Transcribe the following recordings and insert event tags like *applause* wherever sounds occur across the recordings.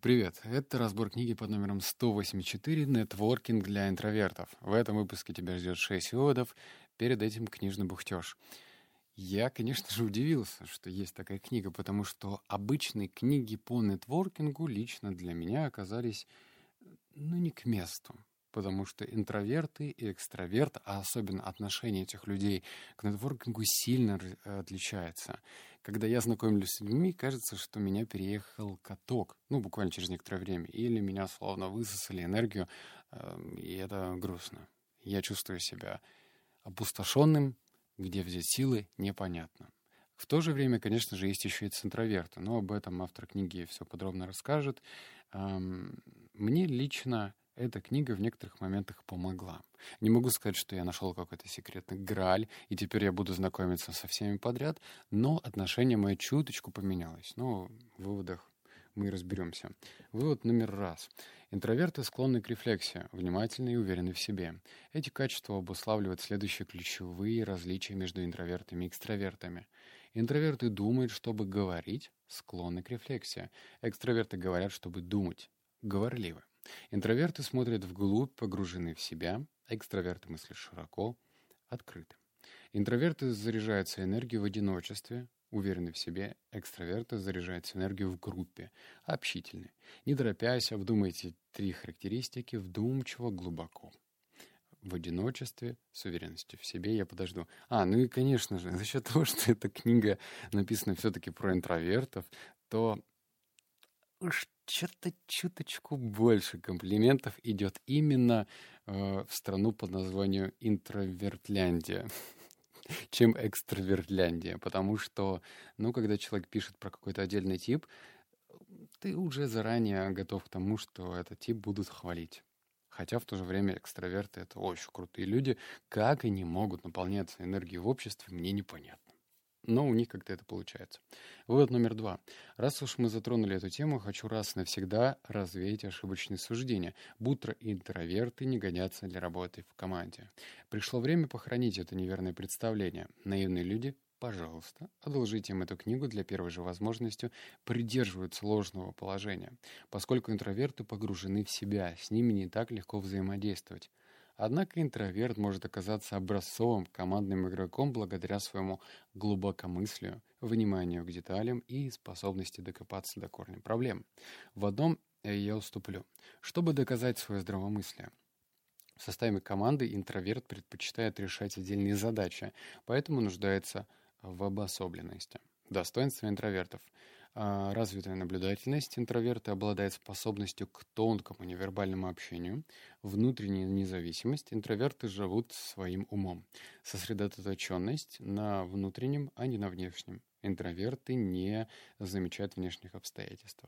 Привет, это разбор книги под номером 184 «Нетворкинг для интровертов». В этом выпуске тебя ждет 6 выводов, перед этим книжный бухтеж. Я, конечно же, удивился, что есть такая книга, потому что обычные книги по нетворкингу лично для меня оказались, ну, не к месту потому что интроверты и экстраверт, а особенно отношение этих людей к нетворкингу сильно отличается. Когда я знакомлюсь с людьми, кажется, что меня переехал каток, ну, буквально через некоторое время, или меня словно высосали энергию, эм, и это грустно. Я чувствую себя опустошенным, где взять силы, непонятно. В то же время, конечно же, есть еще и центроверты, но об этом автор книги все подробно расскажет. Эм, мне лично эта книга в некоторых моментах помогла. Не могу сказать, что я нашел какой-то секретный граль, и теперь я буду знакомиться со всеми подряд, но отношение мое чуточку поменялось. Но в выводах мы разберемся. Вывод номер раз. Интроверты склонны к рефлексии, внимательны и уверены в себе. Эти качества обуславливают следующие ключевые различия между интровертами и экстравертами. Интроверты думают, чтобы говорить, склонны к рефлексии. Экстраверты говорят, чтобы думать, говорливы. Интроверты смотрят вглубь, погружены в себя, экстраверты мыслят широко, открыты. Интроверты заряжаются энергией в одиночестве, уверены в себе, экстраверты заряжаются энергией в группе, общительны. Не торопясь, обдумайте три характеристики вдумчиво, глубоко. В одиночестве, с уверенностью в себе я подожду. А, ну и, конечно же, *laughs* за счет того, что эта книга написана все-таки про интровертов, то уж что-то чуточку больше комплиментов идет именно э, в страну под названием Интровертляндия *laughs* чем экстравертляндия, потому что, ну, когда человек пишет про какой-то отдельный тип, ты уже заранее готов к тому, что этот тип будут хвалить. Хотя в то же время экстраверты — это очень крутые люди. Как они могут наполняться энергией в обществе, мне непонятно но у них как-то это получается. Вывод номер два. Раз уж мы затронули эту тему, хочу раз навсегда развеять ошибочные суждения, будто интроверты не годятся для работы в команде. Пришло время похоронить это неверное представление. Наивные люди пожалуйста, одолжите им эту книгу для первой же возможности, придерживаются ложного положения, поскольку интроверты погружены в себя, с ними не так легко взаимодействовать. Однако интроверт может оказаться образцовым командным игроком благодаря своему глубокомыслию, вниманию к деталям и способности докопаться до корня проблем. В одном я уступлю. Чтобы доказать свое здравомыслие, в составе команды интроверт предпочитает решать отдельные задачи, поэтому нуждается в обособленности. Достоинство интровертов. А, развитая наблюдательность. Интроверты обладают способностью к тонкому невербальному общению. Внутренняя независимость. Интроверты живут своим умом. Сосредоточенность на внутреннем, а не на внешнем. Интроверты не замечают внешних обстоятельств.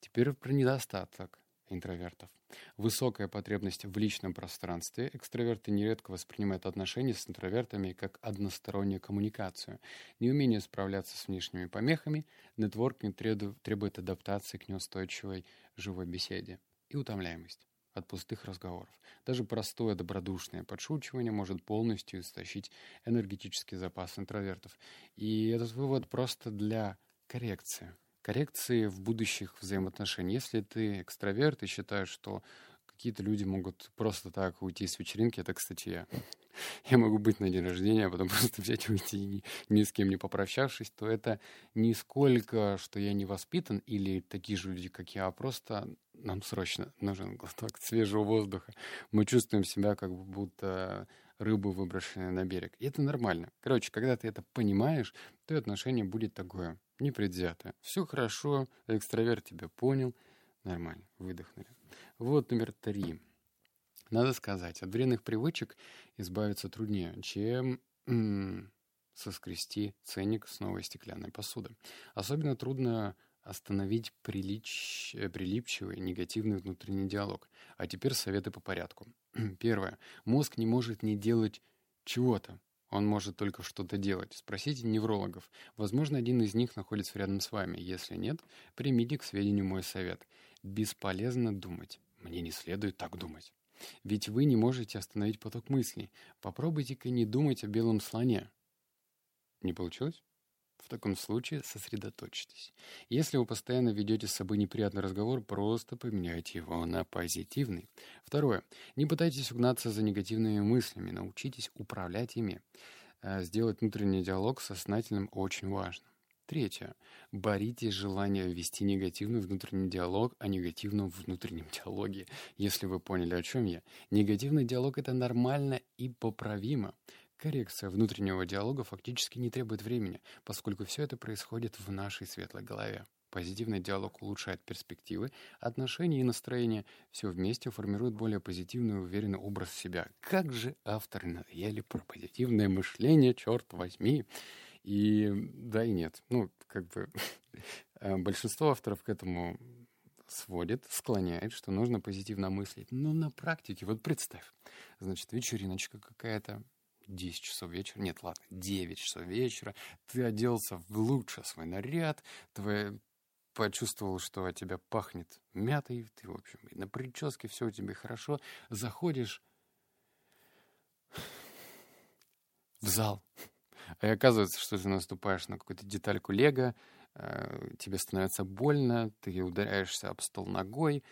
Теперь про недостаток интровертов. Высокая потребность в личном пространстве. Экстраверты нередко воспринимают отношения с интровертами как одностороннюю коммуникацию. Неумение справляться с внешними помехами, нетворкинг требует адаптации к неустойчивой живой беседе и утомляемость от пустых разговоров. Даже простое добродушное подшучивание может полностью истощить энергетический запас интровертов. И этот вывод просто для коррекции коррекции в будущих взаимоотношениях. Если ты экстраверт и считаешь, что какие-то люди могут просто так уйти с вечеринки, это, кстати, я. *laughs* Я могу быть на день рождения, а потом *laughs* просто взять и уйти, ни, с кем не попрощавшись, то это не сколько, что я не воспитан, или такие же люди, как я, а просто нам срочно нужен глоток *laughs* свежего воздуха. Мы чувствуем себя как будто рыбу, выброшенные на берег. И это нормально. Короче, когда ты это понимаешь, то отношение будет такое непредвзятое. Все хорошо, экстраверт тебя понял. Нормально, выдохнули. Вот номер три. Надо сказать, от вредных привычек избавиться труднее, чем соскрести ценник с новой стеклянной посуды. Особенно трудно остановить прилич... Э, прилипчивый негативный внутренний диалог. А теперь советы по порядку. *clears throat* Первое. Мозг не может не делать чего-то. Он может только что-то делать. Спросите неврологов. Возможно, один из них находится рядом с вами. Если нет, примите к сведению мой совет. Бесполезно думать. Мне не следует так думать. Ведь вы не можете остановить поток мыслей. Попробуйте-ка не думать о белом слоне. Не получилось? В таком случае сосредоточьтесь. Если вы постоянно ведете с собой неприятный разговор, просто поменяйте его на позитивный. Второе. Не пытайтесь угнаться за негативными мыслями, научитесь управлять ими. Э, сделать внутренний диалог сознательным очень важно. Третье. Боритесь желание вести негативный внутренний диалог о негативном внутреннем *laughs* диалоге. Если вы поняли, о чем я. Негативный диалог — это нормально и поправимо. Коррекция внутреннего диалога фактически не требует времени, поскольку все это происходит в нашей светлой голове. Позитивный диалог улучшает перспективы, отношения и настроение. Все вместе формирует более позитивный и уверенный образ себя. Как же авторы надоели про позитивное мышление, черт возьми. И да и нет. Ну, как бы *laughs* э, большинство авторов к этому сводит, склоняет, что нужно позитивно мыслить. Но на практике, вот представь, значит, вечериночка какая-то, 10 часов вечера, нет, ладно, 9 часов вечера, ты оделся в лучший свой наряд, твоя почувствовал, что от тебя пахнет мятой, ты, в общем, на прическе все у тебя хорошо, заходишь в зал, и оказывается, что ты наступаешь на какую-то детальку лего, тебе становится больно, ты ударяешься об стол ногой,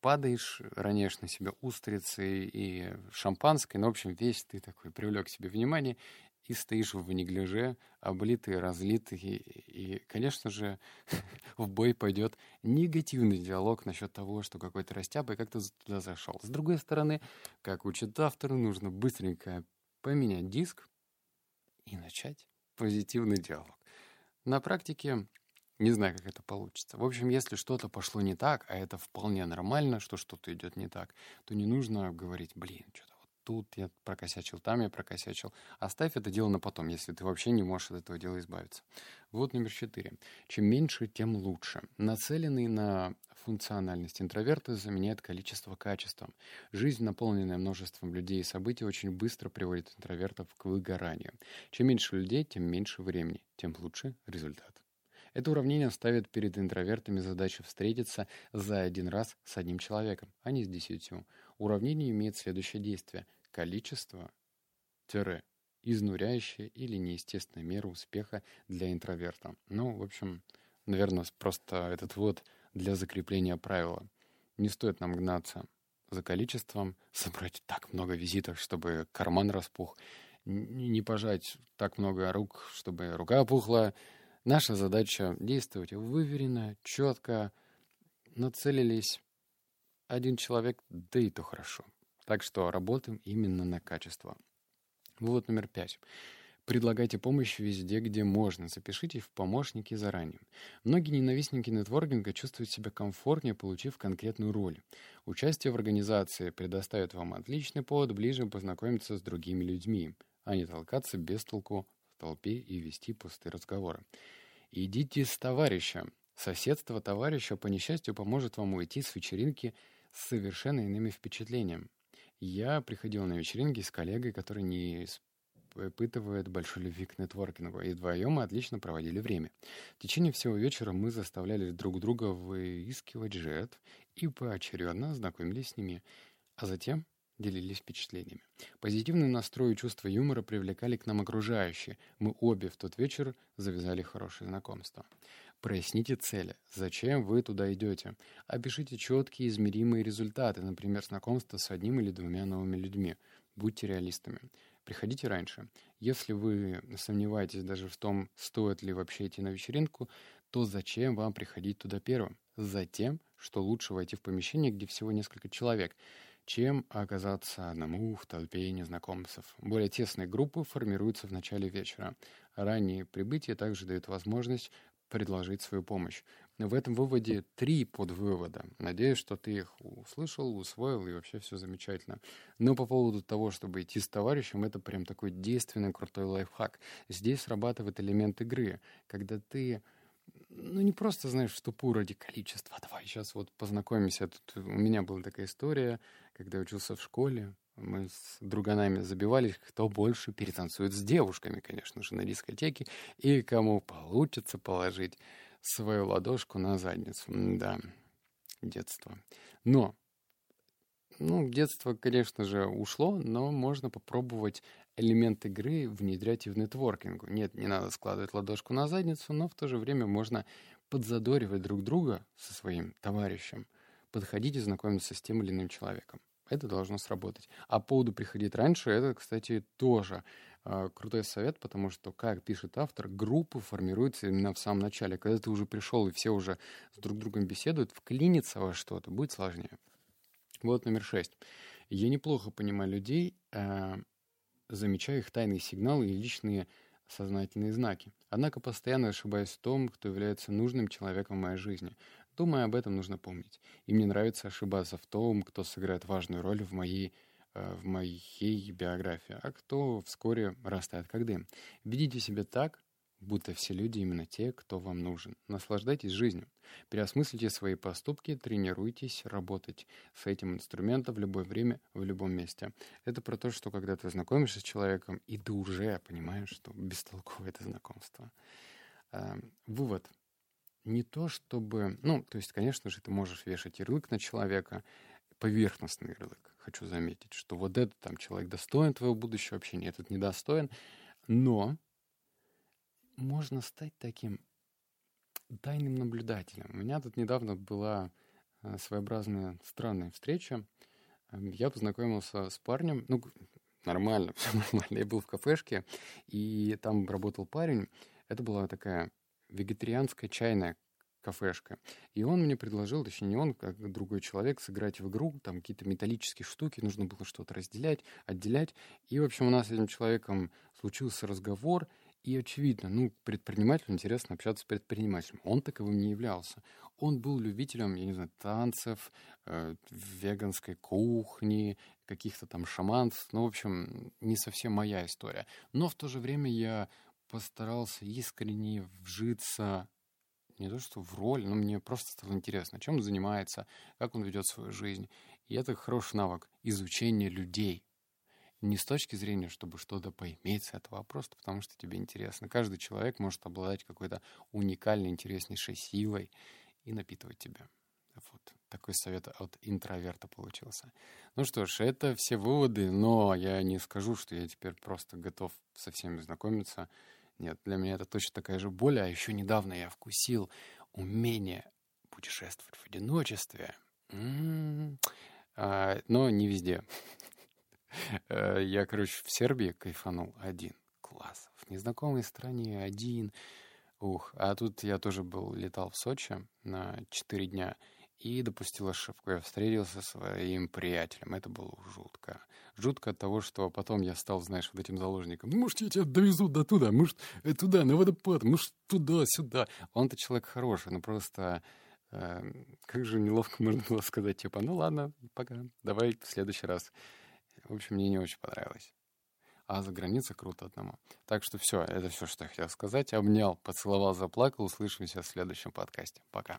падаешь, роняешь на себя устрицы и шампанское. Ну, в общем, весь ты такой привлек к себе внимание и стоишь в неглиже, облитый, разлитый. И, конечно же, *laughs* в бой пойдет негативный диалог насчет того, что какой-то растяпа и как то туда зашел. С другой стороны, как учит автор, нужно быстренько поменять диск, и начать позитивный диалог. На практике не знаю, как это получится. В общем, если что-то пошло не так, а это вполне нормально, что что-то идет не так, то не нужно говорить, блин, что-то вот тут я прокосячил, там я прокосячил. Оставь это дело на потом, если ты вообще не можешь от этого дела избавиться. Вот номер четыре. Чем меньше, тем лучше. Нацеленный на функциональность интроверты заменяет количество качеством. Жизнь, наполненная множеством людей и событий, очень быстро приводит интровертов к выгоранию. Чем меньше людей, тем меньше времени, тем лучше результат. Это уравнение ставит перед интровертами задачу встретиться за один раз с одним человеком, а не с десятью. Уравнение имеет следующее действие. Количество тире изнуряющая или неестественная мера успеха для интроверта. Ну, в общем, наверное, просто этот вот для закрепления правила. Не стоит нам гнаться за количеством, собрать так много визитов, чтобы карман распух, не пожать так много рук, чтобы рука опухла. Наша задача действовать выверенно, четко, нацелились один человек, да и то хорошо. Так что работаем именно на качество. Вывод номер пять. Предлагайте помощь везде, где можно. Запишите в помощники заранее. Многие ненавистники нетворкинга чувствуют себя комфортнее, получив конкретную роль. Участие в организации предоставит вам отличный повод ближе познакомиться с другими людьми, а не толкаться без толку в толпе и вести пустые разговоры. Идите с товарищем. Соседство товарища, по несчастью, поможет вам уйти с вечеринки с совершенно иными впечатлениями. Я приходил на вечеринки с коллегой, который не испытывает большой любви к нетворкингу, и вдвоем мы отлично проводили время. В течение всего вечера мы заставляли друг друга выискивать жертв и поочередно знакомились с ними, а затем делились впечатлениями. Позитивный настрой и чувство юмора привлекали к нам окружающие. Мы обе в тот вечер завязали хорошее знакомство. Проясните цели. Зачем вы туда идете? Опишите четкие измеримые результаты, например, знакомство с одним или двумя новыми людьми. Будьте реалистами. Приходите раньше. Если вы сомневаетесь даже в том, стоит ли вообще идти на вечеринку, то зачем вам приходить туда первым? Затем, что лучше войти в помещение, где всего несколько человек, чем оказаться одному в толпе незнакомцев. Более тесные группы формируются в начале вечера. Раннее прибытие также дает возможность предложить свою помощь. В этом выводе три подвывода. Надеюсь, что ты их услышал, усвоил, и вообще все замечательно. Но по поводу того, чтобы идти с товарищем, это прям такой действенный, крутой лайфхак. Здесь срабатывает элемент игры, когда ты ну, не просто, знаешь, в тупую ради количества. *laughs* Давай сейчас вот познакомимся. Тут у меня была такая история, когда я учился в школе. Мы с друганами забивались, кто больше перетанцует с девушками, конечно же, на дискотеке, и кому получится положить свою ладошку на задницу. Да, детство. Но, ну, детство, конечно же, ушло, но можно попробовать элемент игры внедрять и в нетворкингу. Нет, не надо складывать ладошку на задницу, но в то же время можно подзадоривать друг друга со своим товарищем, подходить и знакомиться с тем или иным человеком. Это должно сработать. А по поводу приходить раньше, это, кстати, тоже э, крутой совет, потому что, как пишет автор, группы формируются именно в самом начале. Когда ты уже пришел и все уже с друг другом беседуют, вклиниться во что-то будет сложнее. Вот номер шесть. Я неплохо понимаю людей, э, замечаю их тайные сигналы и личные сознательные знаки. Однако постоянно ошибаюсь в том, кто является нужным человеком в моей жизни. Думаю, об этом нужно помнить. И мне нравится ошибаться в том, кто сыграет важную роль в моей, э, в моей биографии, а кто вскоре растает как дым. Ведите себя так, будто все люди именно те, кто вам нужен. Наслаждайтесь жизнью. Переосмыслите свои поступки, тренируйтесь работать с этим инструментом в любое время, в любом месте. Это про то, что когда ты знакомишься с человеком, и ты уже понимаешь, что бестолковое это знакомство. Эм, вывод. Не то чтобы... Ну, то есть, конечно же, ты можешь вешать ярлык на человека, поверхностный ярлык. Хочу заметить, что вот этот там человек достоин твоего будущего общения, этот недостоин. Но можно стать таким тайным наблюдателем. У меня тут недавно была э, своеобразная странная встреча. Эм, я познакомился с парнем, ну, нормально, *laughs* все нормально. Я был в кафешке, и там работал парень. Это была такая вегетарианская чайная кафешка. И он мне предложил, точнее не он, как другой человек, сыграть в игру, там какие-то металлические штуки, нужно было что-то разделять, отделять. И, в общем, у нас с этим человеком случился разговор, и очевидно, ну, предпринимателю интересно общаться с предпринимателем. Он таковым не являлся. Он был любителем, я не знаю, танцев, э, веганской кухни, каких-то там шаманств. Ну, в общем, не совсем моя история. Но в то же время я постарался искренне вжиться не то что в роль, но мне просто стало интересно, чем он занимается, как он ведет свою жизнь. И это хороший навык изучения людей. Не с точки зрения, чтобы что-то поиметь с этого, а просто потому, что тебе интересно. Каждый человек может обладать какой-то уникальной, интереснейшей силой и напитывать тебя. Вот такой совет от интроверта получился. Ну что ж, это все выводы, но я не скажу, что я теперь просто готов со всеми знакомиться. Нет, для меня это точно такая же боль, а еще недавно я вкусил умение путешествовать в одиночестве. М-м-м. А, но не везде. Э, я, короче, в Сербии кайфанул один. Класс. В незнакомой стране один. Ух, а тут я тоже был, летал в Сочи на 4 дня и допустил ошибку. Я встретился со своим приятелем. Это было жутко. Жутко от того, что потом я стал, знаешь, вот этим заложником. Ну, может, я тебя довезу до туда, может, э, туда, на водопад, может, туда-сюда. Он-то человек хороший, но просто... Э, как же неловко *laughs* можно было сказать, типа, ну ладно, пока, давай в следующий раз. В общем, мне не очень понравилось. А за границей круто одному. Так что все, это все, что я хотел сказать. Обнял, поцеловал, заплакал. Услышимся в следующем подкасте. Пока.